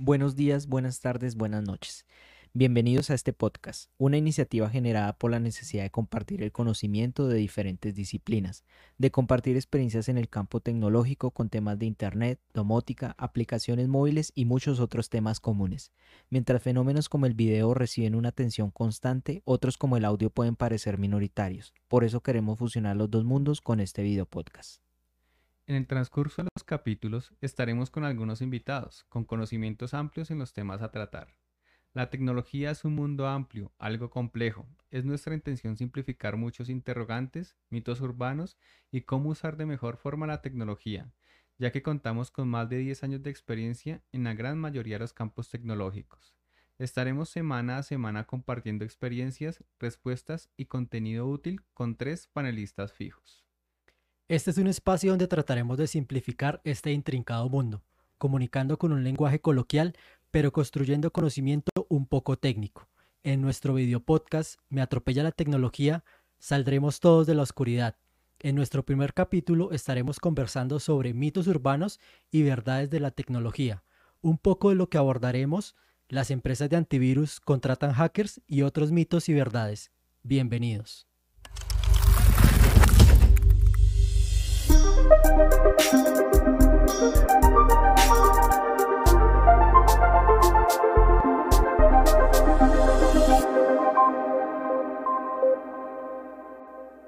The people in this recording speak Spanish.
Buenos días, buenas tardes, buenas noches. Bienvenidos a este podcast, una iniciativa generada por la necesidad de compartir el conocimiento de diferentes disciplinas, de compartir experiencias en el campo tecnológico con temas de Internet, domótica, aplicaciones móviles y muchos otros temas comunes. Mientras fenómenos como el video reciben una atención constante, otros como el audio pueden parecer minoritarios. Por eso queremos fusionar los dos mundos con este video podcast. En el transcurso de los capítulos estaremos con algunos invitados, con conocimientos amplios en los temas a tratar. La tecnología es un mundo amplio, algo complejo. Es nuestra intención simplificar muchos interrogantes, mitos urbanos y cómo usar de mejor forma la tecnología, ya que contamos con más de 10 años de experiencia en la gran mayoría de los campos tecnológicos. Estaremos semana a semana compartiendo experiencias, respuestas y contenido útil con tres panelistas fijos. Este es un espacio donde trataremos de simplificar este intrincado mundo, comunicando con un lenguaje coloquial pero construyendo conocimiento un poco técnico. En nuestro video podcast Me atropella la tecnología, saldremos todos de la oscuridad. En nuestro primer capítulo estaremos conversando sobre mitos urbanos y verdades de la tecnología. Un poco de lo que abordaremos, las empresas de antivirus contratan hackers y otros mitos y verdades. Bienvenidos.